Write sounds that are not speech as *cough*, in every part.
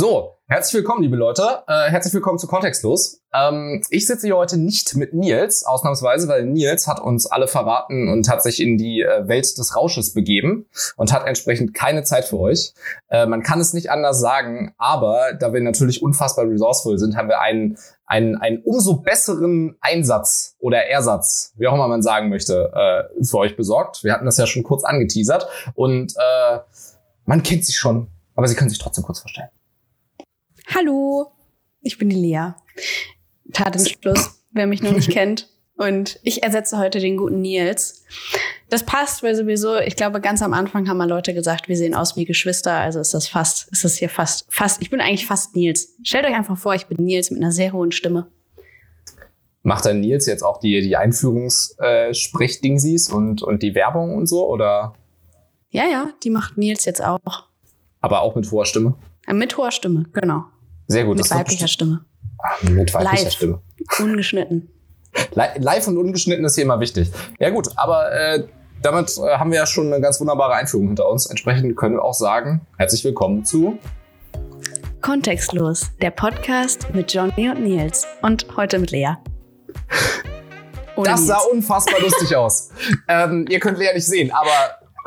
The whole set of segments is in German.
So, herzlich willkommen, liebe Leute. Äh, herzlich willkommen zu Kontextlos. Ähm, ich sitze hier heute nicht mit Nils, ausnahmsweise, weil Nils hat uns alle verraten und hat sich in die äh, Welt des Rausches begeben und hat entsprechend keine Zeit für euch. Äh, man kann es nicht anders sagen, aber da wir natürlich unfassbar resourceful sind, haben wir einen, einen, einen umso besseren Einsatz oder Ersatz, wie auch immer man sagen möchte, äh, für euch besorgt. Wir hatten das ja schon kurz angeteasert und äh, man kennt sich schon, aber sie können sich trotzdem kurz vorstellen. Hallo, ich bin die Lea. Tatenschluss, wer mich noch nicht *laughs* kennt. Und ich ersetze heute den guten Nils. Das passt, weil sowieso, ich glaube, ganz am Anfang haben mal Leute gesagt, wir sehen aus wie Geschwister. Also ist das fast, ist das hier fast, fast, ich bin eigentlich fast Nils. Stellt euch einfach vor, ich bin Nils mit einer sehr hohen Stimme. Macht dann Nils jetzt auch die, die Einführungssprechdingsies und, und die Werbung und so, oder? Ja, ja, die macht Nils jetzt auch. Aber auch mit hoher Stimme? Mit hoher Stimme, genau. Sehr gut. Mit weiblicher Stimme. Ach, mit weiblicher Live. Stimme. Ungeschnitten. *laughs* Li- Live und ungeschnitten ist hier immer wichtig. Ja gut, aber äh, damit äh, haben wir ja schon eine ganz wunderbare Einführung hinter uns. Entsprechend können wir auch sagen, herzlich willkommen zu Kontextlos, der Podcast mit Johnny und Nils. Und heute mit Lea. *laughs* Ohne Das sah Nils. unfassbar lustig aus. *laughs* Ähm, ihr könnt Lea nicht sehen, aber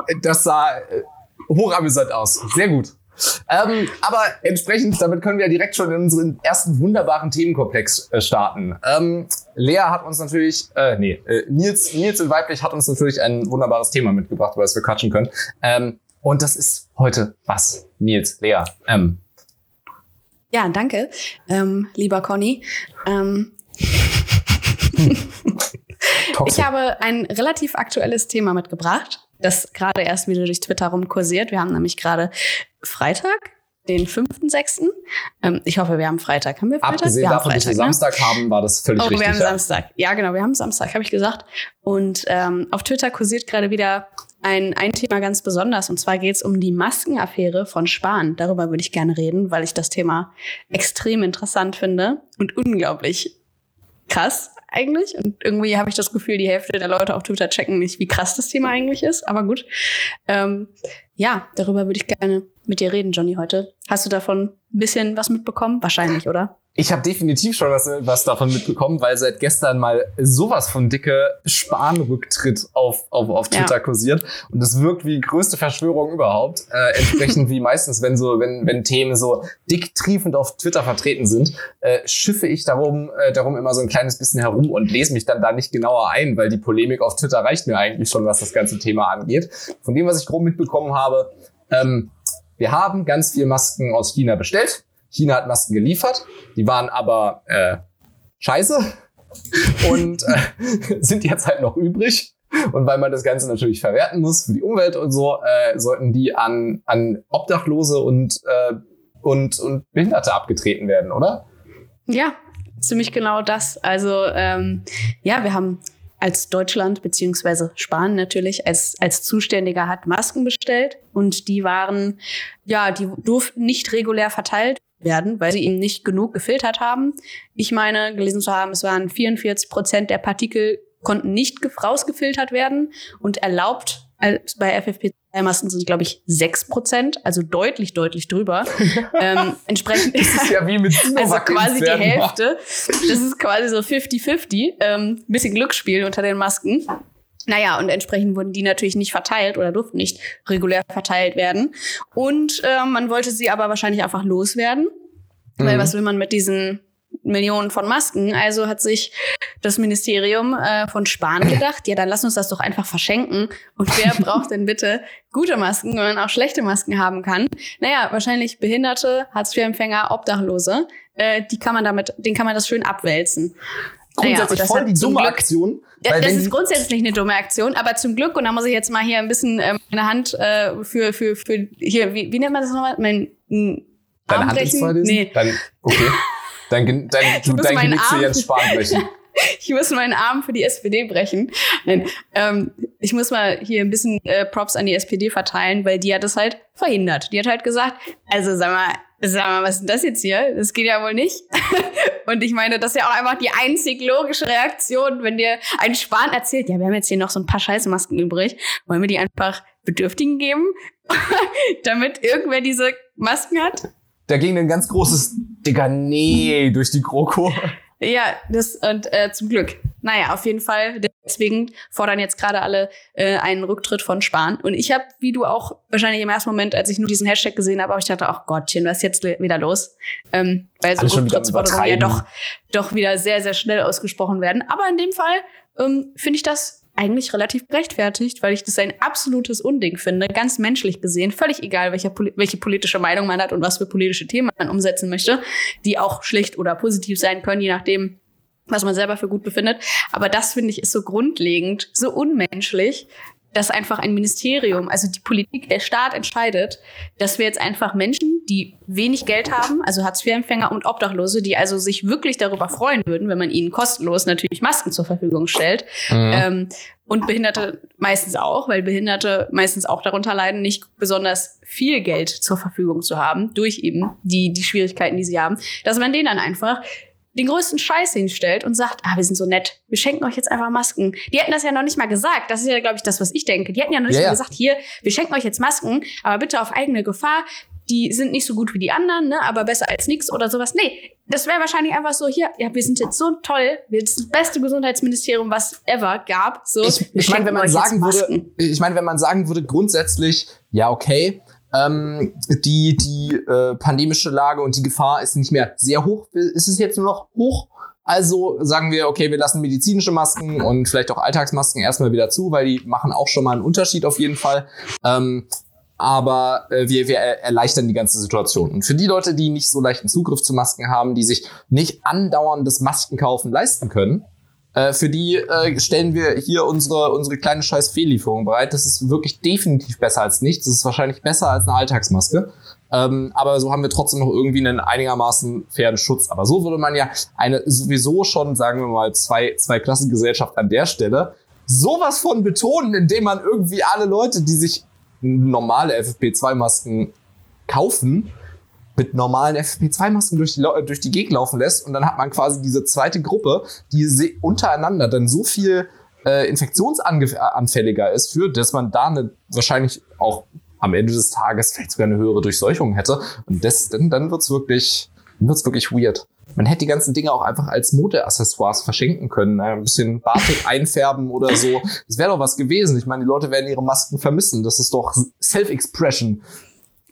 äh, das sah äh, hochamüsant aus. Sehr gut. Ähm, aber entsprechend, damit können wir direkt schon in unseren ersten wunderbaren Themenkomplex äh, starten. Ähm, Lea hat uns natürlich, äh, nee, äh, Nils, Nils und Weiblich hat uns natürlich ein wunderbares Thema mitgebracht, über das wir quatschen können. Ähm, und das ist heute was? Nils, Lea, ähm, Ja, danke, ähm, lieber Conny. Ähm, ich habe ein relativ aktuelles Thema mitgebracht, das gerade erst wieder durch Twitter rumkursiert. Wir haben nämlich gerade Freitag, den 5.6. Ähm, ich hoffe, wir haben Freitag. Haben wir Freitag? Abgesehen wir davon, dass wir Freitag, ne? Samstag haben, war das völlig Oh, richtig. wir haben ja. Samstag. Ja, genau, wir haben Samstag, habe ich gesagt. Und ähm, auf Twitter kursiert gerade wieder ein, ein Thema ganz besonders. Und zwar geht es um die Maskenaffäre von Spahn. Darüber würde ich gerne reden, weil ich das Thema extrem interessant finde und unglaublich krass eigentlich. Und irgendwie habe ich das Gefühl, die Hälfte der Leute auf Twitter checken nicht, wie krass das Thema eigentlich ist. Aber gut. Ähm, ja, darüber würde ich gerne mit dir reden, Johnny, heute. Hast du davon ein bisschen was mitbekommen? Wahrscheinlich, oder? Ich habe definitiv schon was, was davon mitbekommen, weil seit gestern mal sowas von dicke Spahn-Rücktritt auf, auf, auf Twitter Ja. kursiert. Und das wirkt wie größte Verschwörung überhaupt. Äh, entsprechend wie meistens, wenn so, wenn, wenn Themen so dick triefend auf Twitter vertreten sind, äh, schiffe ich darum, äh, darum immer so ein kleines bisschen herum und lese mich dann da nicht genauer ein, weil die Polemik auf Twitter reicht mir eigentlich schon, was das ganze Thema angeht. Von dem, was ich grob mitbekommen habe, ähm, wir haben ganz viel Masken aus China bestellt. China hat Masken geliefert. Die waren aber äh, scheiße *laughs* und äh, sind jetzt halt noch übrig. Und weil man das Ganze natürlich verwerten muss für die Umwelt und so, äh, sollten die an, an Obdachlose und, äh, und, und Behinderte abgetreten werden, oder? Ja, ziemlich genau das. Also ähm, ja, wir haben als Deutschland beziehungsweise Spanien natürlich als als Zuständiger hat Masken bestellt und die waren ja, die durften nicht regulär verteilt werden, weil sie eben nicht genug gefiltert haben. Ich meine, gelesen zu haben, es waren 44 Prozent der Partikel konnten nicht ge- rausgefiltert werden und erlaubt bei FFP2-Masken sind, glaube ich, 6 Prozent, also deutlich, deutlich drüber. *laughs* ähm, entsprechend Das ist ja wie mit *laughs* also quasi die. Hälfte. Das ist quasi so 50-50. Ähm, bisschen Glücksspiel unter den Masken. Naja, und entsprechend wurden die natürlich nicht verteilt oder durften nicht regulär verteilt werden. Und ähm, man wollte sie aber wahrscheinlich einfach loswerden. Weil Mhm. was will man mit diesen Millionen von Masken? Also hat sich das Ministerium äh, von Spahn gedacht, ja, dann lass uns das doch einfach verschenken. Und wer *laughs* braucht denn bitte gute Masken, wenn man auch schlechte Masken haben kann? Naja, wahrscheinlich Behinderte, Hartz-IV-Empfänger, Obdachlose. Äh, die kann man damit, den kann man das schön abwälzen. Naja, Grundsätzlich und das voll die dumme Glück- Aktion. ja, das ist grundsätzlich eine dumme Aktion, aber zum Glück, und da muss ich jetzt mal hier ein bisschen ähm, meine Hand äh, für, für, für, hier, wie, wie nennt man das nochmal? Mein m, Deine Hand ins? Nee, Dann, okay. *laughs* Dein, dein, du, dein Genick zu Jens Spahn brechen. ich muss meinen Arm für die SPD brechen. Nein, ähm, ich muss mal hier ein bisschen äh, Props an die SPD verteilen, weil die hat das halt verhindert. Die hat halt gesagt, also sag mal, sag mal, was ist denn das jetzt hier? Das geht ja wohl nicht. *laughs* Und ich meine, das ist ja auch einfach die einzig logische Reaktion, wenn dir ein Spahn erzählt, ja, wir haben jetzt hier noch so ein paar Scheißmasken übrig, wollen wir die einfach Bedürftigen geben, *laughs* damit irgendwer diese Masken hat? Da ging ein ganz großes Digga, nee, durch die GroKo. Ja, das und äh, zum Glück. Naja, auf jeden Fall. Deswegen fordern jetzt gerade alle äh, einen Rücktritt von Spahn. Und ich habe, wie du auch wahrscheinlich im ersten Moment, als ich nur diesen Hashtag gesehen habe, auch ich dachte, ach Gottchen, was ist jetzt wieder los? Ähm, weil so Rücktrittsforderungen ja doch, doch wieder sehr, sehr schnell ausgesprochen werden. Aber in dem Fall ähm, finde ich das eigentlich relativ gerechtfertigt, weil ich das ein absolutes Unding finde, ganz menschlich gesehen, völlig egal, welche, welche politische Meinung man hat und was für politische Themen man umsetzen möchte, die auch schlecht oder positiv sein können, je nachdem, was man selber für gut befindet. Aber das finde ich ist so grundlegend, so unmenschlich, dass einfach ein Ministerium, also die Politik, der Staat entscheidet, dass wir jetzt einfach Menschen, die wenig Geld haben, also Hartz-IV-Empfänger und Obdachlose, die also sich wirklich darüber freuen würden, wenn man ihnen kostenlos natürlich Masken zur Verfügung stellt. Mhm. Ähm, und Behinderte meistens auch, weil Behinderte meistens auch darunter leiden, nicht besonders viel Geld zur Verfügung zu haben, durch eben die, die Schwierigkeiten, die sie haben, dass man denen dann einfach den größten Scheiß hinstellt und sagt, ah, wir sind so nett, wir schenken euch jetzt einfach Masken. Die hätten das ja noch nicht mal gesagt. Das ist ja, glaube ich, das, was ich denke. Die hätten ja noch nicht ja, mal ja. gesagt, hier, wir schenken euch jetzt Masken, aber bitte auf eigene Gefahr. Die sind nicht so gut wie die anderen, ne, aber besser als nichts oder sowas. Nee, das wäre wahrscheinlich einfach so, hier, ja, wir sind jetzt so toll, wir sind das beste Gesundheitsministerium, was ever gab. So, ich, ich meine, wenn man sagen würde, ich meine, wenn man sagen würde, grundsätzlich, ja, okay, ähm, die die äh, pandemische Lage und die Gefahr ist nicht mehr sehr hoch. Ist es jetzt nur noch hoch? Also sagen wir, okay, wir lassen medizinische Masken und vielleicht auch Alltagsmasken erstmal wieder zu, weil die machen auch schon mal einen Unterschied auf jeden Fall. Ähm, aber äh, wir, wir erleichtern die ganze Situation. Und für die Leute, die nicht so leichten Zugriff zu Masken haben, die sich nicht andauerndes Maskenkaufen leisten können, äh, für die äh, stellen wir hier unsere, unsere kleine scheiß Fehllieferung bereit. Das ist wirklich definitiv besser als nichts. Das ist wahrscheinlich besser als eine Alltagsmaske. Ähm, aber so haben wir trotzdem noch irgendwie einen einigermaßen fairen Schutz. Aber so würde man ja eine sowieso schon, sagen wir mal, zwei, zwei Klassengesellschaft an der Stelle sowas von betonen, indem man irgendwie alle Leute, die sich normale FFP2-Masken kaufen, mit normalen FFP2-Masken durch die, durch die Gegend laufen lässt und dann hat man quasi diese zweite Gruppe, die untereinander dann so viel äh, infektionsanfälliger ist für, dass man da eine, wahrscheinlich auch am Ende des Tages vielleicht sogar eine höhere Durchseuchung hätte. Und das, dann, dann wird's wirklich, wird's wirklich weird. Man hätte die ganzen Dinge auch einfach als Modeaccessoires verschenken können. Ein bisschen Batik *laughs* einfärben oder so. Das wäre doch was gewesen. Ich meine, die Leute werden ihre Masken vermissen. Das ist doch Self-Expression.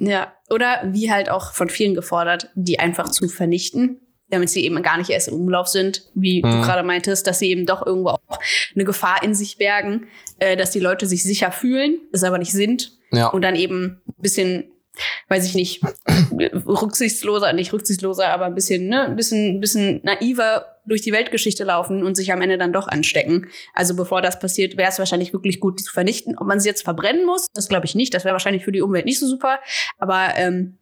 Ja, oder wie halt auch von vielen gefordert, die einfach zu vernichten, damit sie eben gar nicht erst im Umlauf sind, wie mhm. du gerade meintest, dass sie eben doch irgendwo auch eine Gefahr in sich bergen, äh, dass die Leute sich sicher fühlen, es aber nicht sind. Ja. Und dann eben ein bisschen weiß ich nicht, *clears throat* rücksichtsloser, nicht rücksichtsloser, aber ein bisschen, ne, ein bisschen, ein bisschen naiver durch die Weltgeschichte laufen und sich am Ende dann doch anstecken. Also bevor das passiert, wäre es wahrscheinlich wirklich gut, die zu vernichten. Ob man sie jetzt verbrennen muss, das glaube ich nicht. Das wäre wahrscheinlich für die Umwelt nicht so super. Aber ähm,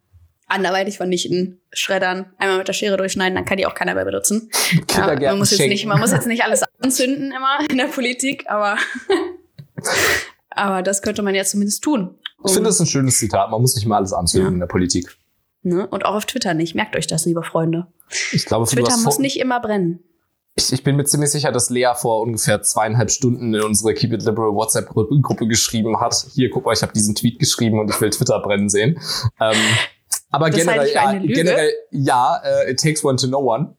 anderweitig vernichten, schreddern, einmal mit der Schere durchschneiden, dann kann die auch keiner mehr benutzen. Ja, man muss jetzt nicht, man muss jetzt nicht alles anzünden immer in der Politik, aber *laughs* aber das könnte man ja zumindest tun. Ich finde das ein schönes Zitat. Man muss nicht mal alles anzünden ja. in der Politik. Ne? Und auch auf Twitter nicht. Merkt euch das, liebe Freunde. Ich glaube, Twitter muss nicht immer brennen. Ich, ich, bin mir ziemlich sicher, dass Lea vor ungefähr zweieinhalb Stunden in unsere Keep It Liberal WhatsApp-Gruppe geschrieben hat. Hier, guck mal, ich habe diesen Tweet geschrieben und ich will Twitter brennen sehen. Ähm, aber das generell, ja, generell, ja, uh, it takes one to know one.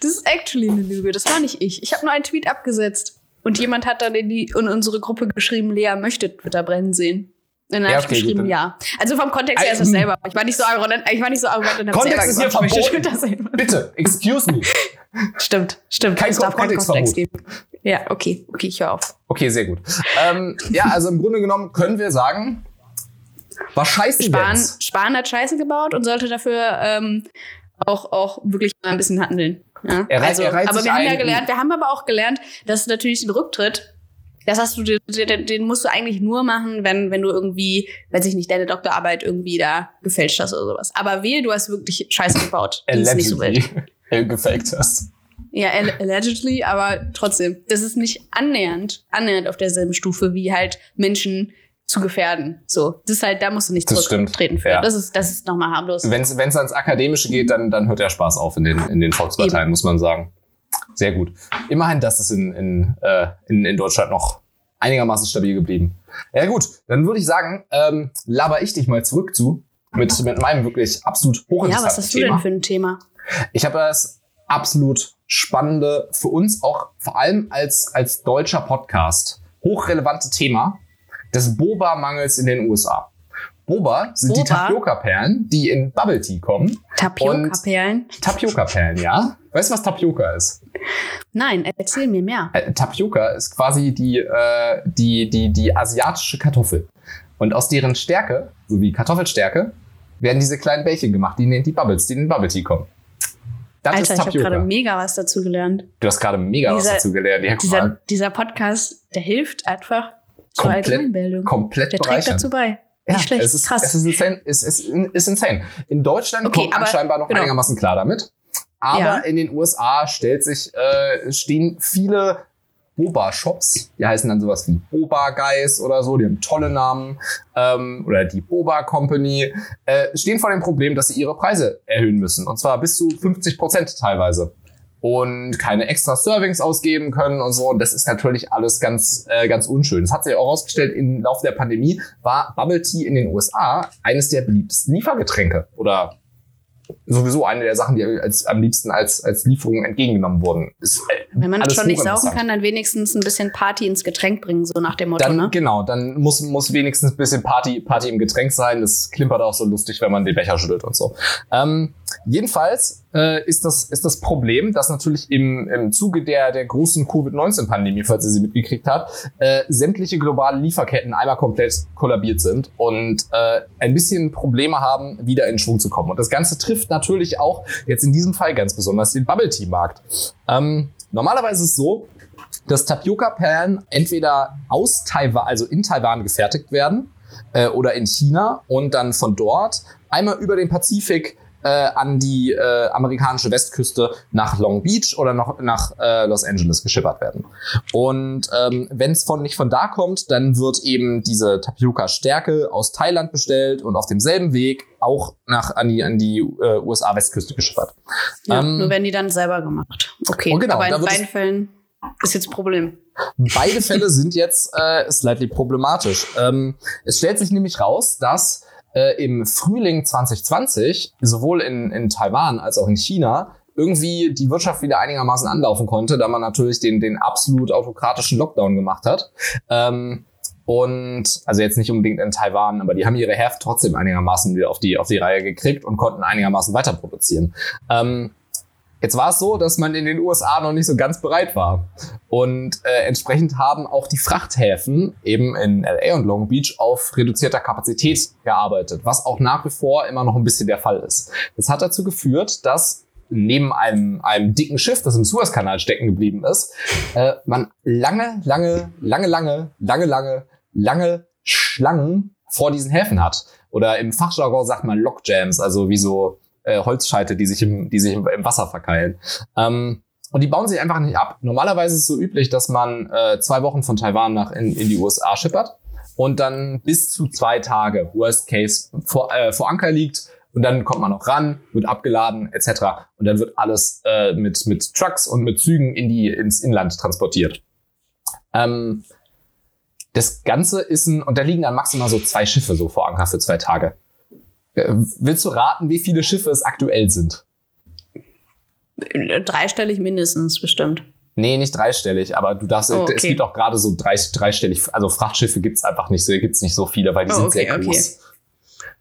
das ist actually eine Lüge. Das war nicht ich. Ich habe nur einen Tweet abgesetzt. Und jemand hat dann in, die, in unsere Gruppe geschrieben, Lea möchte Twitter brennen sehen. Und dann ja, habe okay, ich geschrieben, ja. Also vom Kontext her ist es selber. Ich war nicht so arrogant, ich war nicht so arrogant und ich möchte Twitter sehen. Bitte, excuse me. *laughs* Stimmt, stimmt. Kein es darf keinen Kontext geben. Ja, okay, okay, ich höre auf. Okay, sehr gut. ähm, ja, also im Grunde genommen können wir sagen, war scheiße Spahn, Spahn hat Scheiße gebaut und sollte dafür ähm, auch, auch wirklich mal ein bisschen handeln. Ja? Er, also, er aber wir haben ja gelernt, wir haben aber auch gelernt, dass natürlich ein Rücktritt, das hast du, den, musst du eigentlich nur machen, wenn, wenn du irgendwie, weiß ich nicht, deine Doktorarbeit irgendwie da gefälscht hast oder sowas. Aber wehe, du hast wirklich Scheiße gebaut. Die ist nicht so wild. *laughs* gefaked hast. Ja, allegedly, aber trotzdem, das ist nicht annähernd, annähernd auf derselben Stufe wie halt Menschen, zu gefährden. So, das ist halt, da musst du nicht zurücktreten für. Ja. Das ist, das ist nochmal harmlos. Wenn es ans Akademische geht, dann, dann hört der Spaß auf in den, in den Volksparteien, Eben. muss man sagen. Sehr gut. Immerhin, dass es in, in, äh, in, in Deutschland noch einigermaßen stabil geblieben. Ja gut, dann würde ich sagen, ähm, laber ich dich mal zurück zu mit, mit meinem wirklich absolut Ja, hochinteressanten was hast du Thema. denn für ein Thema? Ich habe das absolut spannende, für uns auch vor allem als, als deutscher Podcast, hochrelevante Thema des Boba-Mangels in den USA. Boba sind die Boba? Tapioca-Perlen, die in Bubble Tea kommen. Tapioca-Perlen? Tapioca-Perlen, ja? Weißt du, was Tapioca ist? Nein, erzähl mir mehr. Äh, Tapioca ist quasi die, äh, die, die, die asiatische Kartoffel. Und aus deren Stärke, sowie Kartoffelstärke, werden diese kleinen Bällchen gemacht, die nennt die Bubbles, die in den Bubble Tea kommen. Das Alter, ich habe gerade mega was dazu gelernt. Du hast gerade mega was Dieser- dazu gelernt. Ja, Dieser, dieser Podcast, der hilft einfach zur Komplett- Allgemeinbildung. komplett der trägt dazu bei. Ja, Nicht schlecht, es ist, krass. Es ist insane. Es ist, ist insane. In Deutschland Okay, kommt man scheinbar noch genau. einigermaßen klar damit. Aber Ja. in den USA stellt sich, äh, stehen viele Boba-Shops, die heißen dann sowas wie Boba Guys oder so, die haben tolle Namen, ähm, oder die Boba Company, äh, stehen vor dem Problem, dass sie ihre Preise erhöhen müssen. Und zwar bis zu 50 Prozent teilweise. Und keine extra Servings ausgeben können und so. Und das ist natürlich alles ganz, äh, ganz unschön. Das hat sich auch herausgestellt, im Laufe der Pandemie war Bubble Tea in den USA eines der beliebtesten Liefergetränke. Oder sowieso eine der Sachen, die als, am liebsten als, als Lieferung entgegengenommen wurden. Ist, äh, Wenn man schon nicht saufen hochinteressant. kann, dann wenigstens ein bisschen Party ins Getränk bringen, so nach dem Motto, Dann, ne? genau, dann muss, muss wenigstens ein bisschen Party, Party im Getränk sein. Das klimpert auch so lustig, wenn man den Becher schüttelt und so. Ähm, jedenfalls äh, ist, das, ist das Problem, dass natürlich im, im Zuge der, der großen Covid-19-Pandemie, falls ihr sie mitgekriegt habt, äh, sämtliche globale Lieferketten einmal komplett kollabiert sind und äh, ein bisschen Probleme haben, wieder in Schwung zu kommen. Und das Ganze trifft natürlich auch jetzt in diesem Fall ganz besonders den Bubble-Tea-Markt. Ähm, normalerweise ist es so, dass Tapioca-Perlen entweder aus Taiwan, also in Taiwan gefertigt werden äh, oder in China und dann von dort einmal über den Pazifik äh, an die äh, amerikanische Westküste nach Long Beach oder noch nach äh, Los Angeles geschippert werden. Und ähm, wenn es von nicht von da kommt, dann wird eben diese Tapioca-Stärke aus Thailand bestellt und auf demselben Weg auch nach an die an die äh, USA-Westküste geschippert. Ja, ähm, nur werden die dann selber gemacht. Okay, Und genau, aber in beiden Fällen ist jetzt ein Problem. Beide Fälle sind jetzt äh, slightly problematisch. Ähm, es stellt sich nämlich raus, dass äh, im Frühling 2020 sowohl in, in Taiwan als auch in China irgendwie die Wirtschaft wieder einigermaßen anlaufen konnte, da man natürlich den, den absolut autokratischen Lockdown gemacht hat. Ähm, und also jetzt nicht unbedingt in Taiwan, aber die haben ihre Hälfte trotzdem einigermaßen wieder auf die, auf die Reihe gekriegt und konnten einigermaßen weiter produzieren. Ähm, Jetzt war es so, dass man in den USA noch nicht so ganz bereit war. Und äh, entsprechend haben auch die Frachthäfen eben in LA und Long Beach auf reduzierter Kapazität gearbeitet, was auch nach wie vor immer noch ein bisschen der Fall ist. Das hat dazu geführt, dass neben einem, einem dicken Schiff, das im Suezkanal stecken geblieben ist, äh, man lange, lange, lange, lange, lange, lange, lange Schlangen vor diesen Häfen hat. Oder im Fachjargon sagt man Lockjams, also wie so äh, Holzscheite, die sich im, die sich im, im Wasser verkeilen. Ähm, und die bauen sich einfach nicht ab. Normalerweise ist es so üblich, dass man äh, zwei Wochen von Taiwan nach in, in die USA schippert und dann bis zu zwei Tage, Worst Case, vor, äh, vor Anker liegt und dann kommt man noch ran, wird abgeladen etc. Und dann wird alles äh, mit, mit Trucks und mit Zügen in die, ins Inland transportiert. Ähm, das Ganze ist ein, und da liegen dann maximal so zwei Schiffe so vor Anker für zwei Tage. Äh, Willst du raten, wie viele Schiffe es aktuell sind? Dreistellig mindestens bestimmt. Nee, nicht dreistellig, aber du darfst, Oh, okay. es gibt auch gerade so drei, dreistellig, also Frachtschiffe gibt's einfach nicht so, gibt's nicht so viele, weil die Oh, sind okay, sehr okay. groß.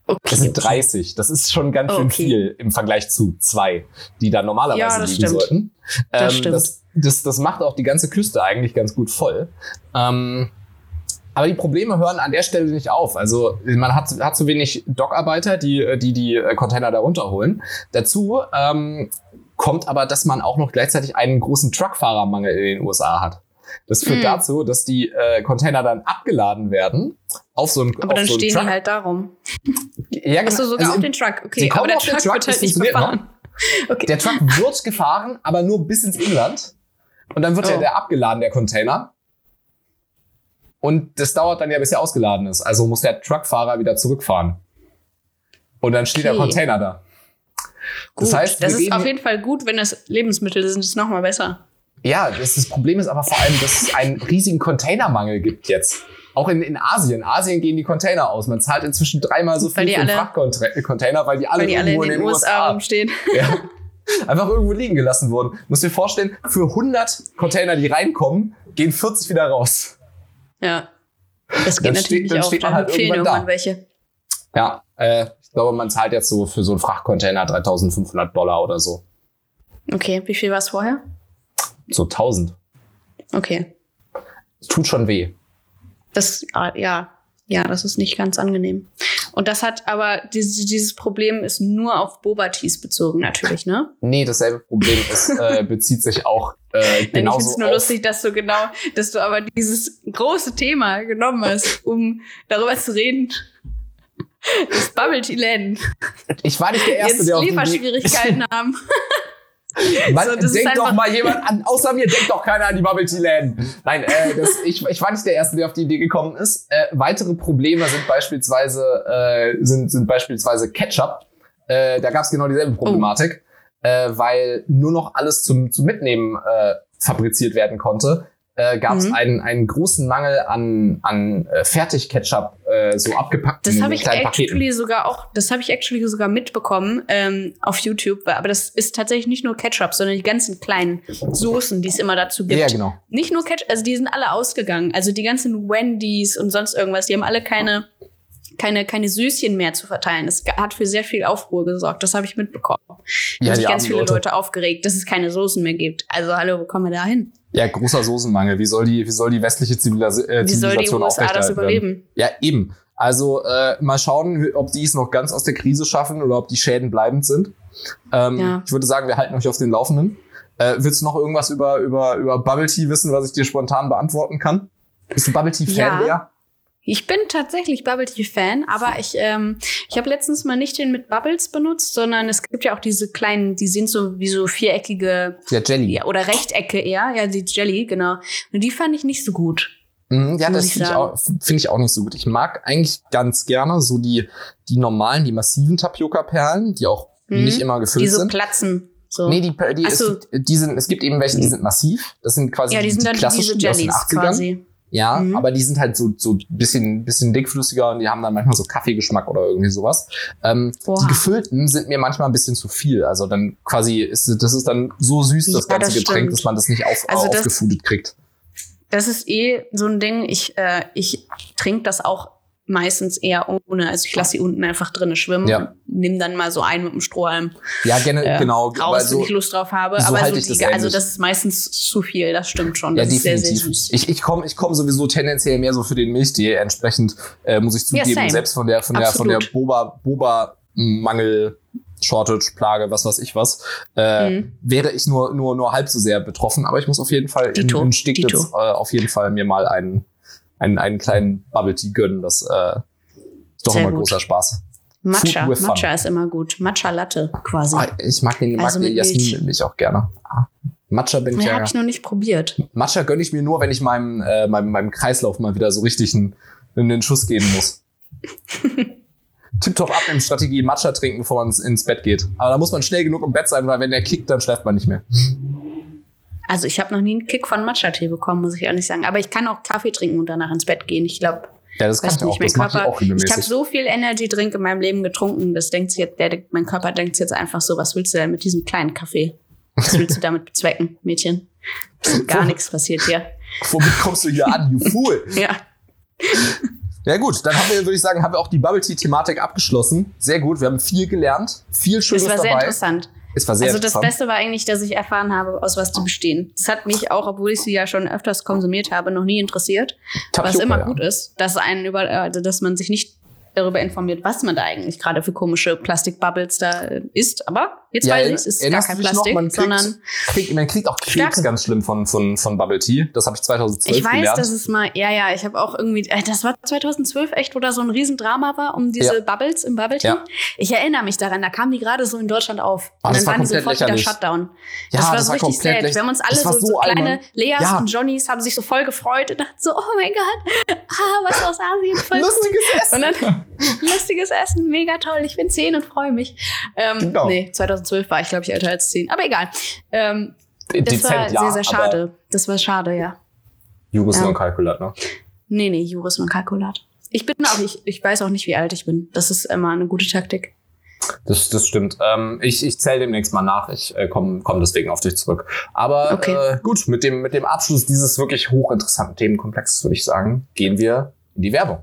Okay. Das sind 30. Das ist schon ganz schön Okay. viel im Vergleich zu zwei, die da normalerweise Ja, das liegen stimmt. sollten. Das ähm, stimmt. Das, das, das macht auch die ganze Küste eigentlich ganz gut voll. Ähm, aber die Probleme hören an der Stelle nicht auf. Also man hat, hat zu wenig Dockarbeiter, die die, die äh, Container da runterholen. Dazu ähm, kommt aber, dass man auch noch gleichzeitig einen großen Truckfahrermangel in den USA hat. Das führt Hm. dazu, dass die äh, Container dann abgeladen werden auf so einen aber auf dann so stehen Truck. die halt darum. Ja, Achso, sogar Also auf den Truck. Okay, aber der auf den Truck, Truck, wird halt nicht gefahren. *laughs* Okay. Der Truck wird gefahren, aber nur bis ins Inland. Und dann wird ja Oh. der abgeladen, der Container. Und das dauert dann ja, bis er ausgeladen ist. Also muss der Truckfahrer wieder zurückfahren. Und dann steht der Okay. Container da. Das Gut, heißt, das ist auf jeden Fall gut, wenn das Lebensmittel sind, ist noch mal besser. Ja, das, das Problem ist aber vor allem, dass es einen riesigen Containermangel gibt jetzt. Auch in, in Asien. Asien gehen die Container aus. Man zahlt inzwischen dreimal so viel für einen alle- Frachtcontainer, weil die alle Weil die alle irgendwo in den USA rumstehen. *laughs* ja, einfach irgendwo liegen gelassen wurden. Muss dir vorstellen, für 100 Container, die reinkommen, gehen 40 wieder raus. Ja. Das geht Dann natürlich steht- nicht auf. Dann halt fehlen irgendwann irgendwann da. welche. Ja, äh, ich glaube, man zahlt jetzt so für so einen Frachtcontainer 3500 Dollar oder so. Okay, wie viel war es vorher? So 1000. Okay. Tut schon weh. Das, ah, ja, ja, das ist nicht ganz angenehm. Und das hat aber, dieses, dieses Problem ist nur auf Boba-Teas bezogen, natürlich, ne? Nee, dasselbe Problem ist, äh, *laughs* bezieht sich auch äh, Denn ich finde genauso es nur auf, lustig, dass du genau, dass du aber dieses große Thema genommen hast, um darüber zu reden. Das Bubble Tea Land Ich war nicht der Erste, jetzt der auf Lieferschwierigkeiten *laughs* haben. *laughs* Man, So, denkt doch mal jemand an, außer mir denkt doch keiner an die Bubble Tea Läden. Nein, äh, das, ich, ich war nicht der Erste, der auf die Idee gekommen ist. Äh, weitere Probleme sind beispielsweise, äh, sind, sind beispielsweise Ketchup. Äh, da gab es genau dieselbe Problematik, äh, weil nur noch alles zum, zum Mitnehmen äh, fabriziert werden konnte. Äh, gab es Mhm. einen, einen großen Mangel an, an äh, Fertig-Ketchup, äh, so abgepackt Das in habe ich Paketen. actually sogar auch, das habe ich actually sogar mitbekommen ähm, auf YouTube. Aber das ist tatsächlich nicht nur Ketchup, sondern die ganzen kleinen Soßen, die es immer dazu gibt. Ja, genau. Nicht nur Ketchup, also die sind alle ausgegangen. Also die ganzen Wendy's und sonst irgendwas, die haben alle keine, keine, keine Süßchen mehr zu verteilen. Das hat für sehr viel Aufruhr gesorgt. Das habe ich mitbekommen. Da Ja, haben sich ganz viele Leute. Leute. aufgeregt, dass es keine Soßen mehr gibt. Also hallo, wo kommen wir da hin? Ja, großer Soßenmangel. Wie soll die, wie soll die westliche Zivilis äh, Wie soll die Zivilisation USA das überleben? Ja, eben. Also äh, mal schauen, ob die es noch ganz aus der Krise schaffen oder ob die Schäden bleibend sind. Ähm, Ja. Ich würde sagen, wir halten euch auf den Laufenden. Äh, willst du noch irgendwas über, über, über Bubble Tea wissen, was ich dir spontan beantworten kann? Bist du Bubble Tea Fan, Ja. Ich bin tatsächlich Bubble Tea Fan, aber ich, ähm, ich habe letztens mal nicht den mit Bubbles benutzt, sondern es gibt ja auch diese kleinen, die sind so wie so viereckige Ja, Jelly. ja, oder Rechtecke eher, ja, die Jelly, genau. Und die fand ich nicht so gut. Mhm, ja, das finde ich, auch- finde ich auch nicht so gut. Ich mag eigentlich ganz gerne so die, die normalen, die massiven Tapioca-Perlen, die auch Mhm. nicht immer gefüllt Die so sind. platzen. So. Nee, die, die, es, so. gibt, die sind, es gibt eben welche, die sind massiv. Das sind quasi ja, die sind dann diese klassischen, die aus den Jellies 80ern. quasi. Ja, Mhm. aber die sind halt so, so bisschen, bisschen dickflüssiger und die haben dann manchmal so Kaffeegeschmack oder irgendwie sowas. Ähm, die gefüllten sind mir manchmal ein bisschen zu viel. Also dann quasi ist, das ist dann so süß, das Ja, ganze das Getränk, stimmt. dass man das nicht auf, Also das- aufgefudet kriegt. Das ist eh so ein Ding. Ich, äh, ich trinke das auch meistens eher ohne. Also ich lasse sie unten einfach drinne schwimmen. Ja. und Nimm dann mal so einen mit dem Strohhalm Ja, gerne, äh, genau. raus, aber wenn so, ich Lust drauf habe. so Aber so ich das die, also das ist meistens zu viel. Das stimmt schon. ja, Das ist sehr, sehr definitiv. süß. Ich, ich komme ich komm sowieso tendenziell mehr so für den Milchtee. Entsprechend äh, muss ich Ja, zugeben, same. selbst von der von der von der Absolut. Boba Boba Mangel Shortage Plage, was weiß ich was, äh, Mhm. wäre ich nur nur nur halb so sehr betroffen. Aber ich muss auf jeden Fall in, Dito, in Stiglitz Dito. äh, auf jeden Fall mir mal einen einen, einen kleinen Bubble Tea gönnen. Das äh, ist doch Sehr immer gut. großer Spaß. Matcha. Fun. Matcha ist immer gut. Matcha Latte quasi. Ah, ich mag den, mag Also den mit Milch. Jasmin-Milch auch gerne. Ah, Matcha bin ich ja, habe ich noch nicht probiert. Matcha gönne ich mir nur, wenn ich meinem, äh, meinem, meinem Kreislauf mal wieder so richtig einen, einen Schuss geben muss. *laughs* Tipptopp Abnehmstrategie, Matcha trinken, bevor man ins Bett geht. Aber da muss man schnell genug im Bett sein, weil wenn der kickt, dann schläft man nicht mehr. Also ich habe noch nie einen Kick von Matcha-Tee bekommen, muss ich ehrlich sagen. Aber ich kann auch Kaffee trinken und danach ins Bett gehen. Ich glaube, Ja, das kann weiß ich auch. mein Körper. auch Ich, habe so viel Energy Drink in meinem Leben getrunken, das denkt jetzt, der, mein Körper denkt jetzt einfach so, was willst du denn mit diesem kleinen Kaffee? Was willst du *laughs* damit bezwecken, Mädchen? Gar nichts passiert hier. Womit kommst du hier an, you fool? *laughs* Ja. Ja gut, dann haben wir, würde ich sagen, haben wir auch die Bubble Tea Thematik abgeschlossen. Sehr gut, wir haben viel gelernt, viel Schönes Das war sehr dabei. interessant. Es war sehr also das. Beste war eigentlich, dass ich erfahren habe, aus was die bestehen. Das hat mich auch, obwohl ich sie ja schon öfters konsumiert habe, noch nie interessiert. was Tapioca, immer ja. gut ist, dass einen über, also dass man sich nicht darüber informiert, was man da eigentlich gerade für komische Plastikbubbles da äh, isst. Aber jetzt Ja, weiß ich, es ist gar kein dich noch, Plastik, man kriegt, sondern kriegt, man kriegt auch Krebs Stärke. ganz schlimm von, von, von Bubble Tea. Das habe ich 2012 ich weiß, gelernt. dass es mal, ja, ja, ich habe auch irgendwie, äh, das war 2012 echt, wo da so ein Riesendrama war um diese Ja. Bubbles im Bubble Tea. Ja. Ich erinnere mich daran, da kamen die gerade so in Deutschland auf. Ah, und dann war waren die sofort wieder lächerlich. Shutdown. Ja, das war das so war richtig sad. lächerlich. Wir haben uns alle so, so so kleine. Leas Ja. und Johnnies haben sich so voll gefreut und dachten so, oh mein Gott, ah, was aus Asien, voll cool. Lustiges Essen. Und dann *laughs* lustiges Essen, mega toll. Ich bin zehn und freue mich. Ähm, Genau. Nee, 2012 war ich, glaube ich, älter als zehn. Aber egal. Ähm, Das Dezent, war ja, sehr, sehr schade. Das war schade, ja. Juris Ja. non calculat, ne? Nee, nee, Juris und Kalkulat. Ich bin auch, ich, ich weiß auch nicht, wie alt ich bin. Das ist immer eine gute Taktik. Das, das stimmt. Ähm, ich ich zähle demnächst mal nach. Ich äh, komme komm deswegen auf dich zurück. Aber Okay. äh, gut, mit dem, mit dem Abschluss dieses wirklich hochinteressanten Themenkomplexes würde ich sagen, gehen wir in die Werbung.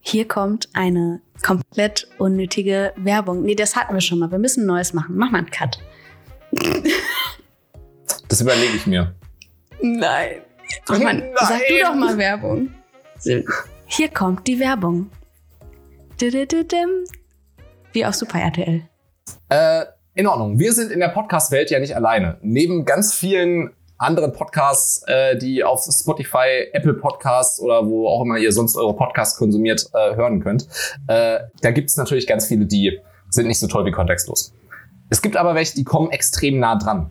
Hier kommt eine komplett unnötige Werbung. Nee, das hatten wir schon mal. Wir müssen Neues machen. Mach mal einen Cut. *laughs* Das überlege ich mir. Nein. Mach mal, Nein. Sag du doch mal Werbung. Hier kommt die Werbung. Wie auf Super RTL. Äh, in Ordnung. Wir sind in der Podcast-Welt ja nicht alleine. Neben ganz vielen anderen Podcasts, äh, die auf Spotify, Apple Podcasts oder wo auch immer ihr sonst eure Podcasts konsumiert, äh, hören könnt. Äh, da gibt es natürlich ganz viele, die sind nicht so toll wie kontextlos. Es gibt aber welche, die kommen extrem nah dran.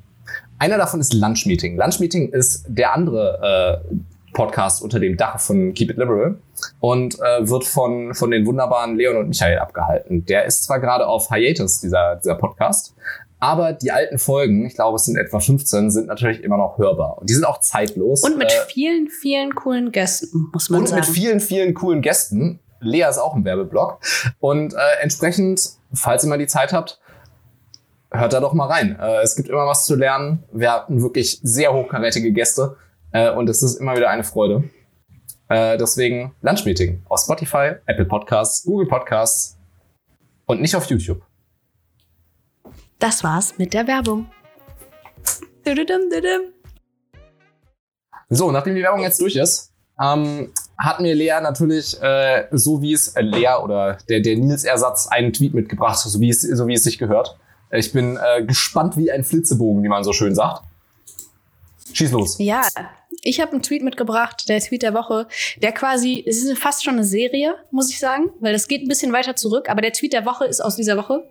Einer davon ist Lunch Meeting. Lunch Meeting ist der andere äh, Podcast unter dem Dach von Keep It Liberal und äh, wird von, von den wunderbaren Leon und Michael abgehalten. Der ist zwar gerade auf Hiatus, dieser, dieser Podcast, aber die alten Folgen, ich glaube es sind etwa 15, sind natürlich immer noch hörbar. Und die sind auch zeitlos. Und mit Äh, vielen, vielen coolen Gästen, muss man und sagen. mit vielen, vielen coolen Gästen. Lea ist auch im Werbeblock. Und äh, entsprechend, falls ihr mal die Zeit habt, hört da doch mal rein. Äh, es gibt immer was zu lernen. Wir hatten wirklich sehr hochkarätige Gäste. Äh, und es ist immer wieder eine Freude. Äh, deswegen Lunch Meeting auf Spotify, Apple Podcasts, Google Podcasts und nicht auf YouTube. Das war's mit der Werbung. So, nachdem die Werbung jetzt durch ist, ähm, hat mir Lea natürlich, äh, so wie es äh, Lea oder der, der Nils-Ersatz einen Tweet mitgebracht, so wie es, so wie es sich gehört. Ich bin äh, gespannt wie ein Flitzebogen, wie man so schön sagt. Schieß los. Ja, ich habe einen Tweet mitgebracht, der Tweet der Woche, der quasi, es ist fast schon eine Serie, muss ich sagen, weil das geht ein bisschen weiter zurück, aber der Tweet der Woche ist aus dieser Woche.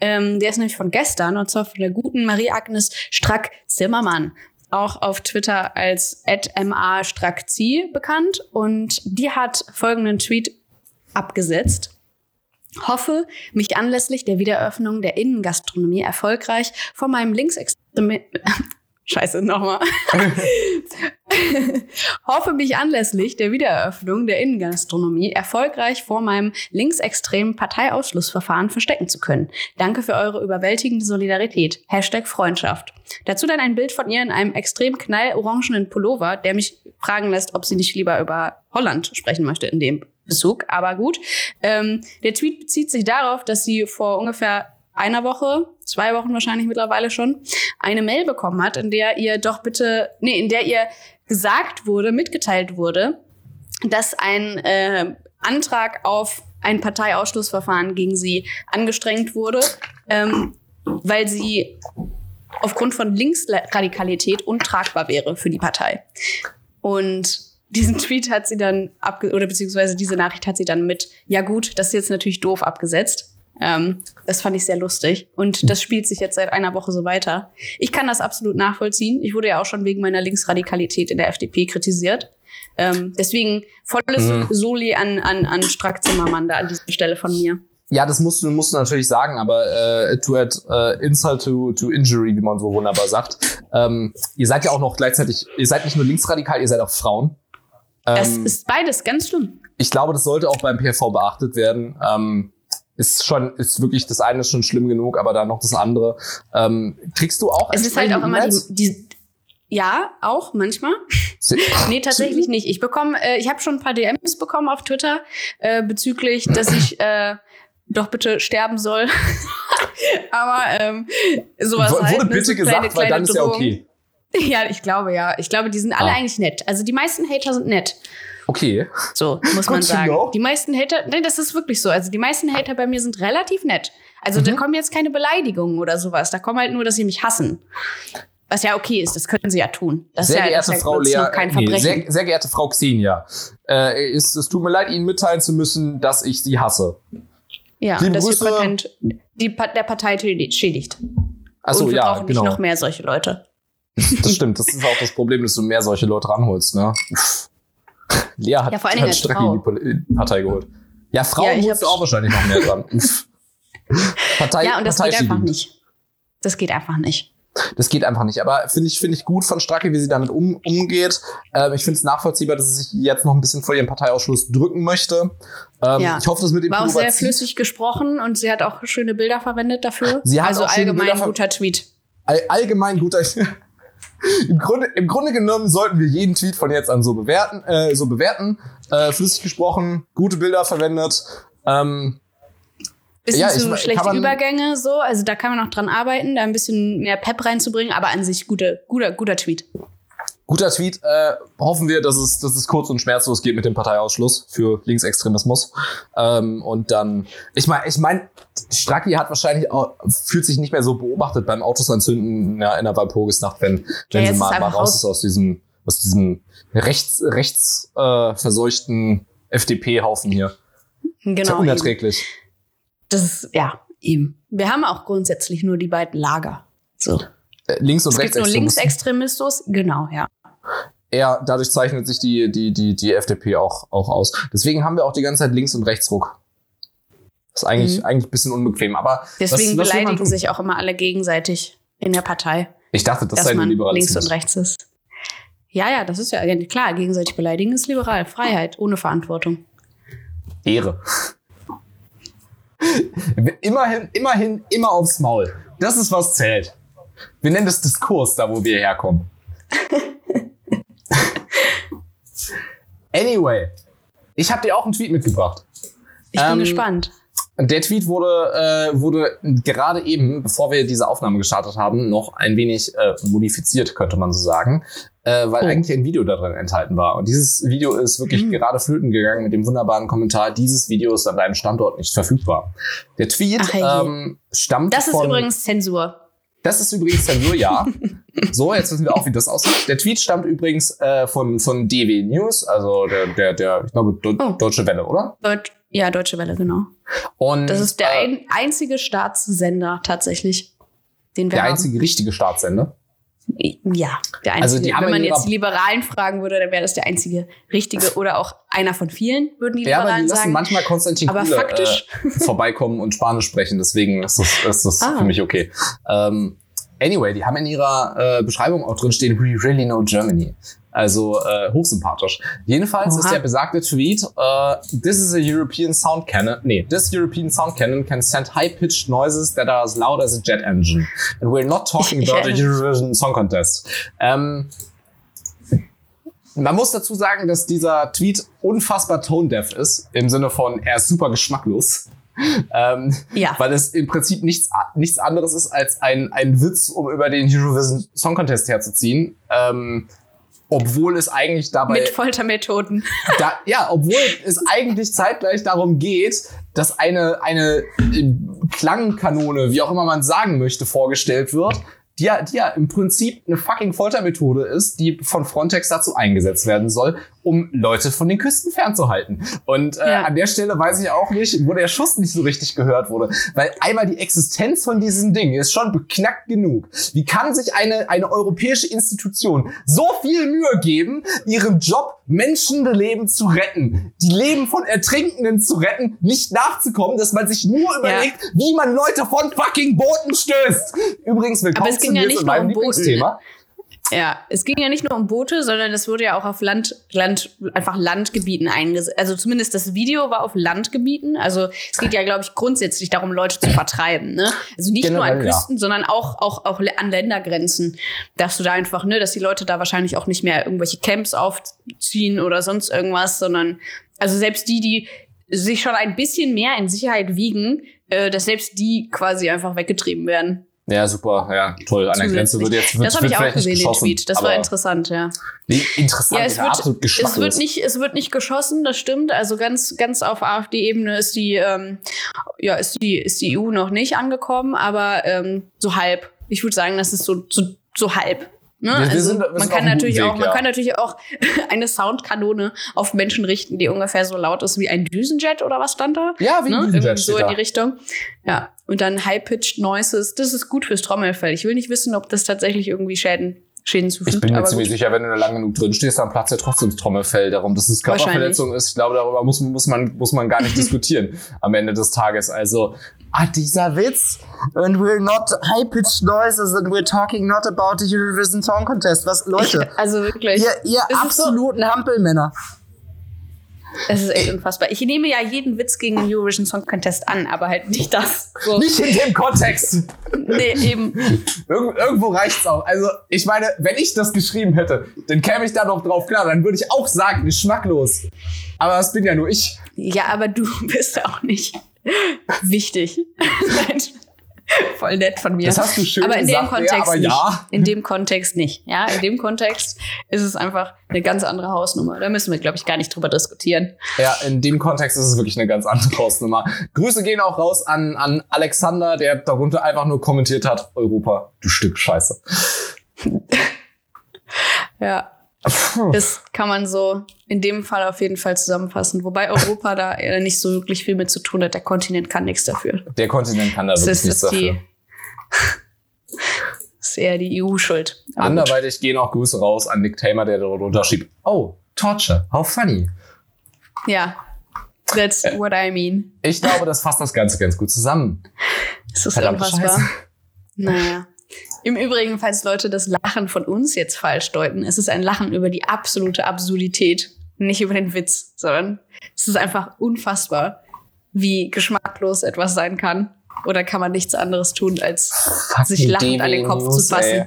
Ähm, der ist nämlich von gestern und zwar von der guten Marie-Agnes Strack-Zimmermann. Auch auf Twitter als ma strackzi bekannt. Und die hat folgenden Tweet abgesetzt. Hoffe, mich anlässlich der Wiedereröffnung der Innengastronomie erfolgreich von meinem Linksextrem *laughs* Scheiße, nochmal. *laughs* Hoffe mich anlässlich der Wiedereröffnung der Innengastronomie erfolgreich vor meinem linksextremen Parteiausschlussverfahren verstecken zu können. Danke für eure überwältigende Solidarität. Hashtag Freundschaft. Dazu dann ein Bild von ihr in einem extrem knallorangenen Pullover, der mich fragen lässt, ob sie nicht lieber über Holland sprechen möchte in dem Bezug. Aber gut. Ähm, der Tweet bezieht sich darauf, dass sie vor ungefähr einer Woche, zwei Wochen wahrscheinlich mittlerweile schon, eine Mail bekommen hat, in der ihr doch bitte, nee, in der ihr gesagt wurde, mitgeteilt wurde, dass ein äh, Antrag auf ein Parteiausschlussverfahren gegen sie angestrengt wurde, ähm, weil sie aufgrund von Linksradikalität untragbar wäre für die Partei. Und diesen Tweet hat sie dann abge oder beziehungsweise diese Nachricht hat sie dann mit, ja gut, das ist jetzt natürlich doof abgesetzt. Ähm, das fand ich sehr lustig. Und das spielt sich jetzt seit einer Woche so weiter. Ich kann das absolut nachvollziehen. Ich wurde ja auch schon wegen meiner Linksradikalität in der FDP kritisiert. Ähm, deswegen volles Mhm. Soli an, an, an Strack Zimmermann da an dieser Stelle von mir. Ja, das musst du, musst du natürlich sagen, aber äh, to add äh, insult to, to injury, wie man so wunderbar sagt. Ähm, ihr seid ja auch noch gleichzeitig, ihr seid nicht nur linksradikal, ihr seid auch Frauen. Das Ähm, ist beides ganz schlimm. ich glaube, das sollte auch beim PV beachtet werden. Ähm, ist schon, ist wirklich, das eine ist schon schlimm genug, aber dann noch das andere. Ähm, kriegst du auch Es ist halt auch immer die, die ja, auch manchmal. *laughs* Nee, tatsächlich nicht. Ich bekomme, äh, ich habe schon ein paar DMs bekommen auf Twitter äh, bezüglich, dass ich äh, doch bitte sterben soll. *laughs* Aber ähm, sowas W- halt, Wurde ne, bitte so gesagt, kleine- weil dann kleine ist ja okay. *laughs* Ja, ich glaube ja. Ich glaube, die sind alle Ah. eigentlich nett. Also die meisten Hater sind nett. Okay. So muss man sagen. know. Die meisten Hater, nee, das ist wirklich so. Also die meisten Hater bei mir sind relativ nett. Also da Mhm. kommen jetzt keine Beleidigungen oder sowas. Da kommen halt nur, dass sie mich hassen. Was ja okay ist, das können sie ja tun. Das sehr ist ja, geehrte das Frau Lea, noch kein äh, nee, Verbrechen. sehr, sehr geehrte Frau Xenia, äh, ist, es tut mir leid, Ihnen mitteilen zu müssen, dass ich Sie hasse. ja, liebe dass ihr Grüße. Patent die, der Partei schädigt. Achso, ja, brauchen genau. nicht noch mehr solche Leute. Das stimmt. Das ist auch das Problem, dass du mehr solche Leute ranholst, ne? Lea hat, Ja, vor allen Dingen Frau. in die Partei geholt. Ja, Frauen Ja, holst du auch wahrscheinlich noch mehr dran. *laughs* Partei, ja, und das geht einfach nicht. Das geht einfach nicht. Das geht einfach nicht. Aber finde ich, finde ich gut von Stracke, wie sie damit um, umgeht. Ähm, ich finde es nachvollziehbar, dass sie sich jetzt noch ein bisschen vor ihrem Parteiausschluss drücken möchte. Ähm, Ja. Ich hoffe, das mit dem War auch sehr zieht. flüssig gesprochen und sie hat auch schöne Bilder verwendet dafür. Sie hat also allgemein guter Tweet. All, allgemein guter. *laughs* Im Grunde, Im Grunde genommen sollten wir jeden Tweet von jetzt an so bewerten, äh, so bewerten. Äh, flüssig gesprochen, gute Bilder verwendet. Ähm, Bisschen Ja, ich zu mein, schlechte Übergänge so. Also da kann man noch dran arbeiten, da ein bisschen mehr Pep reinzubringen, aber an sich gute, guter, guter Tweet. Guter Tweet. Äh, hoffen wir, dass es, dass es kurz und schmerzlos geht mit dem Parteiausschluss für Linksextremismus. Ähm, und dann, ich meine, ich meine, Stracki hat wahrscheinlich auch, fühlt sich nicht mehr so beobachtet beim Autos anzünden in der, in der Walpurgisnacht, wenn, wenn jetzt sie ist mal, mal raus ist aus diesem, aus diesem rechts, rechts äh, verseuchten FDP-Haufen hier. ist ja Genau. eben. unerträglich. Das ist, ja, eben. Wir haben auch grundsätzlich nur die beiden Lager. So. Äh, Links- und Es gibt nur. Linksextremismus, genau, ja. Eher, dadurch zeichnet sich die, die, die, die FDP auch, auch aus. Deswegen haben wir auch die ganze Zeit Links- und Rechtsruck. Das ist eigentlich, Mhm. eigentlich ein bisschen unbequem. Aber Deswegen was, was beleidigen sich auch immer alle gegenseitig in der Partei, Ich dachte, das dass sei man links Liberalismus. und rechts ist. Ja, ja, das ist ja ja, klar. Gegenseitig beleidigen ist liberal. Freiheit, ohne Verantwortung. Ehre. immerhin, immerhin, immer aufs Maul. Das ist, was zählt. Wir nennen das Diskurs, da wo wir herkommen. *laughs* anyway, ich habe dir auch einen Tweet mitgebracht. Ich bin Ähm, gespannt. Der Tweet wurde, äh, wurde gerade eben, bevor wir diese Aufnahme gestartet haben, noch ein wenig äh, modifiziert, könnte man so sagen, äh, weil Oh. eigentlich ein Video darin enthalten war. Und dieses Video ist wirklich Mhm. gerade flöten gegangen mit dem wunderbaren Kommentar, dieses Video ist an deinem Standort nicht verfügbar. Der Tweet Ach, ähm, stammt Das ist von... übrigens Zensur. Das ist übrigens Zensur, ja. so, jetzt wissen wir auch, wie das aussieht. Der Tweet stammt übrigens äh, von, von DW News, also der, der, der ich glaube, Deu Oh. Deutsche Welle, oder? Deut ja, Deutsche Welle, genau. Und, Das ist der äh, ein einzige Staatssender tatsächlich, den wir der haben. einzige richtige Staatssender. Ja, der einzige. Also die Wenn man jetzt die Liberalen fragen würde, dann wäre das der einzige richtige oder auch einer von vielen, würden die Ja, aber die Liberalen lassen sagen. manchmal Konstantin Aber Kuhle faktisch- äh, vorbeikommen und Spanisch sprechen. Deswegen ist das, ist das Ah. für mich okay. Ähm, anyway, die haben in ihrer äh, Beschreibung auch drin stehen, we really know Germany. Also äh, hochsympathisch. Jedenfalls Oha. ist der besagte Tweet, äh, this is a European sound cannon. Nee, this European sound cannon can send high-pitched noises that are as loud as a jet engine. And we're not talking about a *laughs* Eurovision Song Contest. Ähm, man muss dazu sagen, dass dieser Tweet unfassbar tone-deaf ist, im Sinne von, er ist super geschmacklos. *laughs* Ähm, Ja. Weil es im Prinzip nichts, nichts anderes ist als ein, ein Witz, um über den Eurovision Song Contest herzuziehen. Ähm, obwohl es eigentlich dabei. Mit Foltermethoden. *laughs* Da, ja, obwohl es eigentlich zeitgleich darum geht, dass eine, eine äh, Klangkanone, wie auch immer man sagen möchte, vorgestellt wird, die ja, die ja im Prinzip eine fucking Foltermethode ist, die von Frontex dazu eingesetzt werden soll, um Leute von den Küsten fernzuhalten. Und äh, Ja. an der Stelle weiß ich auch nicht, wo der Schuss nicht so richtig gehört wurde. Weil einmal die Existenz von diesem Ding ist schon beknackt genug. Wie kann sich eine, eine europäische Institution so viel Mühe geben, ihren Job, Menschenleben zu retten, die Leben von Ertrinkenden zu retten, nicht nachzukommen, dass man sich nur überlegt, wie man Leute von fucking Booten stößt. Übrigens, willkommen Aber es ging zu ja nicht nur um Booten. Ja, es ging ja nicht nur um Boote, sondern es wurde ja auch auf Land, Land, einfach Landgebieten eingesetzt. Also zumindest das Video war auf Landgebieten. Also es geht ja, glaube ich, grundsätzlich darum, Leute zu vertreiben. Ne? Also nicht nur an Generell, ja. Küsten, sondern auch, auch, auch an Ländergrenzen. Dass du da einfach, ne, dass die Leute da wahrscheinlich auch nicht mehr irgendwelche Camps aufziehen oder sonst irgendwas, sondern also selbst die, die sich schon ein bisschen mehr in Sicherheit wiegen, äh, dass selbst die quasi einfach weggetrieben werden. Ja, super, ja, toll. An der Grenze wird jetzt wird, das habe ich auch gesehen, den Tweet. Das war interessant, ja. Nee, interessant, Ja, es wird, absolut es wird nicht, es wird nicht geschossen, das stimmt. Also ganz, ganz auf AfD-Ebene ist die, ähm, ja, ist die, ist die EU noch nicht angekommen, aber ähm, so halb. Ich würde sagen, das ist so, so, so halb. Ne? Wir- wir also sind- wir man kann natürlich guten auch, Weg, man ja. kann natürlich auch *laughs* eine Soundkanone auf Menschen richten, die ungefähr so laut ist wie ein Düsenjet oder was stand da? Ja, wie ein ne? Düsenjet Irgendwie so in die Richtung. Ja. Und dann High-Pitched Noises, das ist gut fürs Trommelfell. Ich will nicht wissen, ob das tatsächlich irgendwie Schäden Schäden zufügt. Ich bin mir ziemlich gut. sicher, wenn du da lang genug drin stehst, dann platzt ja trotzdem das Trommelfell. Darum, dass es Körperverletzung ist, ich glaube, darüber muss, muss, man, muss man gar nicht *laughs* diskutieren am Ende des Tages. Also, ah, dieser Witz. And we're not high-pitched noises and we're talking not about the Eurovision Song Contest. Was, Leute? Also wirklich. ihr ihr ist so- absoluten Hampelmänner. Es ist echt unfassbar. Ich nehme ja jeden Witz gegen den Eurovision Song Contest an, aber halt nicht das. So. Nicht in dem Kontext. Nee, eben. Irg irgendwo reicht's auch. Also, ich meine, wenn ich das geschrieben hätte, dann käme ich da noch drauf klar. Dann würde ich auch sagen, geschmacklos. Aber das bin ja nur ich. Ja, aber du *laughs* bist auch nicht wichtig. *laughs* *laughs* Voll nett von mir. Das hast du schön aber in gesagt, dem Kontext ja, aber nicht. ja. In dem Kontext nicht. Ja, in dem Kontext ist es einfach eine ganz andere Hausnummer. Da müssen wir, glaube ich, gar nicht drüber diskutieren. Ja, in dem Kontext ist es wirklich eine ganz andere Hausnummer. Grüße gehen auch raus an, an Alexander, der darunter einfach nur kommentiert hat, Europa, du Stück Scheiße. *laughs* Ja. Das kann man so in dem Fall auf jeden Fall zusammenfassen. Wobei Europa da eher nicht so wirklich viel mit zu tun hat. Der Kontinent kann nichts dafür. Der Kontinent kann da Das wirklich ist, nichts ist die. dafür. *laughs* Das ist eher die EU-Schuld. Aber gut. Anderweitig gehen auch Grüße raus an Nick Tamer, der darunter schrieb, oh, Torture, how funny. Ja. That's what I mean. Ich glaube, das fasst das Ganze ganz gut zusammen. Es ist Verdammte unfassbar. Scheiße. Naja. Im Übrigen, falls Leute das Lachen von uns jetzt falsch deuten, es ist ein Lachen über die absolute Absurdität, nicht über den Witz, sondern es ist einfach unfassbar, wie geschmacklos etwas sein kann. Oder kann man nichts anderes tun, als sich Fucking lachend an den Kopf News, zu fassen. ey.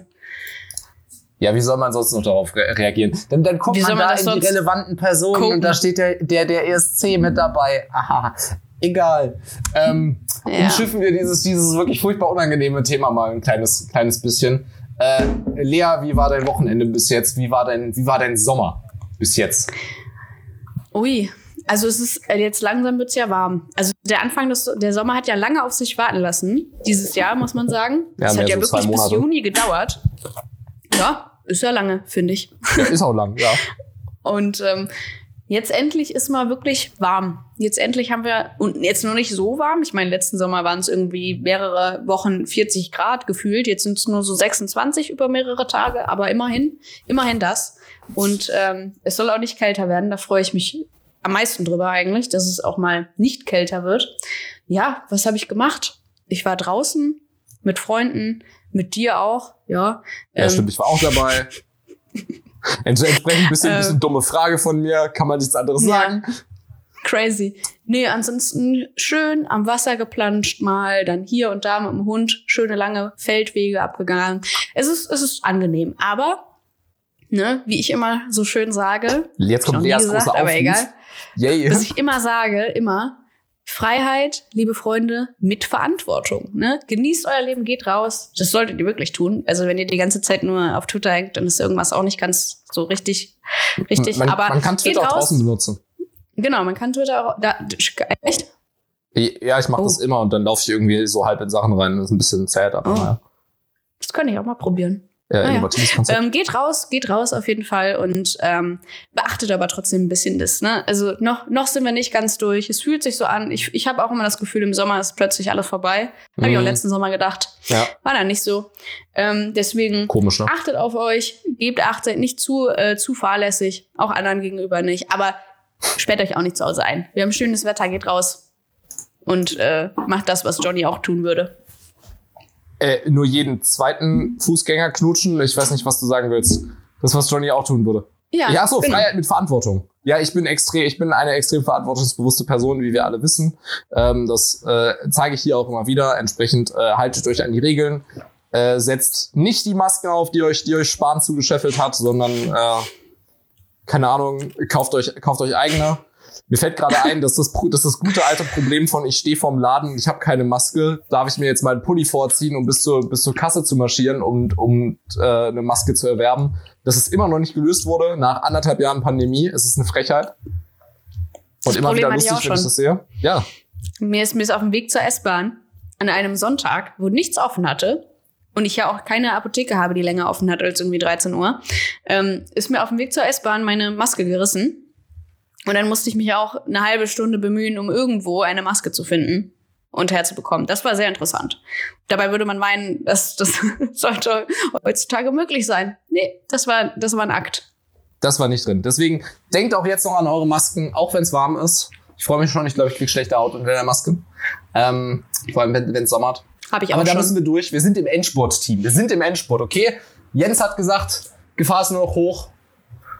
Ja, wie soll man sonst noch darauf re reagieren? Dann, dann guckt Wie man man da in die relevanten Personen gucken? und da steht der, der, der ESC mit dabei. Aha, egal. Ähm, Ja. Umschiffen wir dieses, dieses wirklich furchtbar unangenehme Thema mal ein kleines, kleines bisschen. Äh, Lea, wie war dein Wochenende bis jetzt? Wie war dein, wie war dein Sommer bis jetzt? Ui, also es ist äh, jetzt langsam wird's ja warm. Also der Anfang des der Sommer hat ja lange auf sich warten lassen. Dieses Jahr muss man sagen. Ja, Es hat ja so wirklich bis. Juni gedauert. Ja, ist ja lange, finde ich. Ja, ist auch lang, ja. *laughs* Und ähm, jetzt endlich ist mal wirklich warm. Jetzt endlich haben wir, und jetzt noch nicht so warm. Ich meine, letzten Sommer waren es irgendwie mehrere Wochen 40 Grad gefühlt. Jetzt sind es nur so 26 über mehrere Tage, aber immerhin, immerhin das. Und ähm, es soll auch nicht kälter werden. Da freue ich mich am meisten drüber eigentlich, dass es auch mal nicht kälter wird. Ja, was habe ich gemacht? Ich war draußen mit Freunden, mit dir auch, ja. Ja, Ähm, stimmt, ich war auch dabei. *laughs* *laughs* Ents- Entsprechend ein bisschen, Äh, bisschen dumme Frage von mir, kann man nichts anderes Ja. sagen. Crazy. Nee, ansonsten schön am Wasser geplanscht mal, dann hier und da mit dem Hund schöne lange Feldwege abgegangen. Es ist, es ist angenehm, aber, ne, wie ich immer so schön sage, Jetzt kommt Leas gesagt, großer aber Aufruf. egal. Yay. was ich immer sage, immer, Freiheit, liebe Freunde, mit Verantwortung. Ne? Genießt euer Leben, geht raus. Das solltet ihr wirklich tun. Also wenn ihr die ganze Zeit nur auf Twitter hängt, dann ist irgendwas auch nicht ganz so richtig, richtig. man, aber man kann Twitter auch draußen benutzen. Genau, man kann Twitter auch. Da, echt? Ja, ich mache Oh. das immer und dann laufe ich irgendwie so halb in Sachen rein. Das ist ein bisschen sad, aber Oh. naja. Das könnte ich auch mal probieren. Ja, Ah, ja. innovatives Konzept. Ähm, geht raus, geht raus auf jeden Fall und ähm, beachtet aber trotzdem ein bisschen das. Ne? Also noch, noch sind wir nicht ganz durch. Es fühlt sich so an. Ich, ich habe auch immer das Gefühl, im Sommer ist plötzlich alles vorbei. Habe ich auch Mhm. letzten Sommer gedacht. ja, War dann nicht so. Ähm, deswegen komisch, ne? achtet auf euch, gebt Acht, seid nicht zu, äh, zu fahrlässig, auch anderen gegenüber nicht. Aber sperrt euch auch nicht zu Hause ein. Wir haben schönes Wetter, geht raus und äh, macht das, was Johnny auch tun würde. Äh, nur jeden zweiten Fußgänger knutschen. Ich weiß nicht, was du sagen willst. Das, was Johnny auch tun würde. Ja, Ja, so, genau. Freiheit mit Verantwortung. Ja, ich bin extrem, ich bin eine extrem verantwortungsbewusste Person, wie wir alle wissen. Ähm, das äh, zeige ich hier auch immer wieder. Entsprechend äh, haltet euch an die Regeln. Äh, setzt nicht die Masken auf, die euch, die euch Spahn zugescheffelt hat, sondern äh, keine Ahnung, kauft euch, kauft euch eigene. Mir fällt gerade ein, dass das, Pro- das ist das gute alte Problem von ich stehe vorm Laden, ich habe keine Maske, darf ich mir jetzt mal einen Pulli vorziehen, um bis zur, bis zur Kasse zu marschieren, um, um äh, eine Maske zu erwerben. Dass es immer noch nicht gelöst wurde, nach anderthalb Jahren Pandemie. Es ist eine Frechheit. Und Das immer Problem wieder ich lustig, auch wenn ich das sehe. Ja. Mir ist, mir ist auf dem Weg zur S-Bahn an einem Sonntag, wo nichts offen hatte und ich ja auch keine Apotheke habe, die länger offen hat als irgendwie 13 Uhr, ähm, ist mir auf dem Weg zur S-Bahn meine Maske gerissen. Und dann musste ich mich auch eine halbe Stunde bemühen, um irgendwo eine Maske zu finden. und herzubekommen. Das war sehr interessant. Dabei würde man meinen, dass das *laughs* sollte heutzutage möglich sein. Nee, das war, das war ein Akt. Das war nicht drin. Deswegen denkt auch jetzt noch an eure Masken, auch wenn es warm ist. Ich freue mich schon, ich glaube, ich kriege schlechte Haut unter der Maske. Ähm, vor allem, wenn es sommert. Habe ich auch Aber da schon. müssen wir durch. Wir sind im Endspurt-Team. Wir sind im Endspurt, okay? Jens hat gesagt, Gefahr ist nur noch hoch.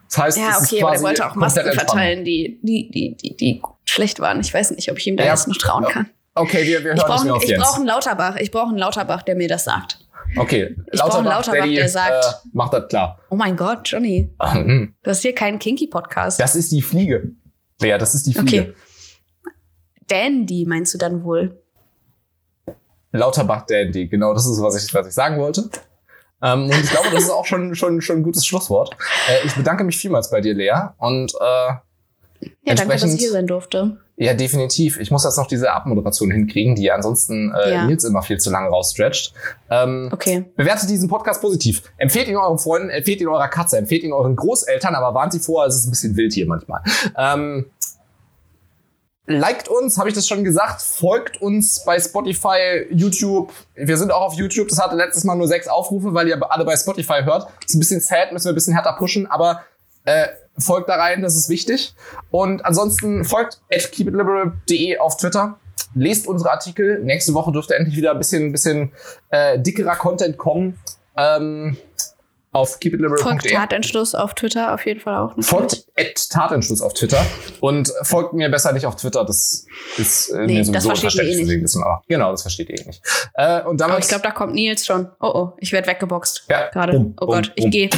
Das heißt, ja, ist okay, aber quasi er wollte auch Masken verteilen, die, die, die, die, die schlecht waren. Ich weiß nicht, ob ich ihm da Ja. jetzt noch trauen Ja. kann. Okay, wir, wir Ich hören brauche nicht mehr auf ich Jens. brauch einen Lauterbach. Ich brauche einen Lauterbach, der mir das sagt. okay, ich brauch einen Lauterbach, Daddy, der sagt- äh, macht das klar. Oh mein Gott, Johnny. Mhm. Du hast hier keinen Kinky-Podcast. Das ist die Fliege. Ja, das ist die Fliege. Okay. Dandy meinst du dann wohl? Lauterbach Dandy, genau, das ist, was ich, was ich sagen wollte. Ähm, und ich glaube, das ist auch schon, schon, schon ein gutes Schlusswort. Äh, ich bedanke mich vielmals bei dir, Lea. Und äh, Ja, danke, dass ich hier sein durfte. ja, definitiv. Ich muss jetzt noch diese Abmoderation hinkriegen, die ansonsten äh, Ja. Nils immer viel zu lange rausstretcht. Ähm, Okay. Bewertet diesen Podcast positiv. Empfehlt ihn euren Freunden, empfehlt ihn eurer Katze, empfehlt ihn euren Großeltern, aber warnt sie vor, es ist ein bisschen wild hier manchmal. Ähm, liked uns, habe ich das schon gesagt. Folgt uns bei Spotify, YouTube. Wir sind auch auf YouTube. Das hatte letztes Mal nur sechs Aufrufe, weil ihr alle bei Spotify hört. ist ein bisschen sad, müssen wir ein bisschen härter pushen, aber äh, folgt da rein, das ist wichtig. Und ansonsten folgt at keepitliberal.de auf Twitter. Lest unsere Artikel. Nächste Woche dürfte endlich wieder ein bisschen, bisschen äh, dickerer Content kommen. Ähm, auf Folgt keepitliberal.de. Tatentschluss auf Twitter auf jeden Fall auch. Folgt at Tatentschluss auf Twitter und folgt mir besser nicht auf Twitter. Das ist äh, Nee, mir das sowieso versteht ihr eh nicht. aber. Genau, das versteht ihr eh nicht. Äh, und damit Aber ich glaube, da kommt Nils schon. Oh oh, ich werde weggeboxt. Ja, Gerade. oh Gott, ich bumm. gehe.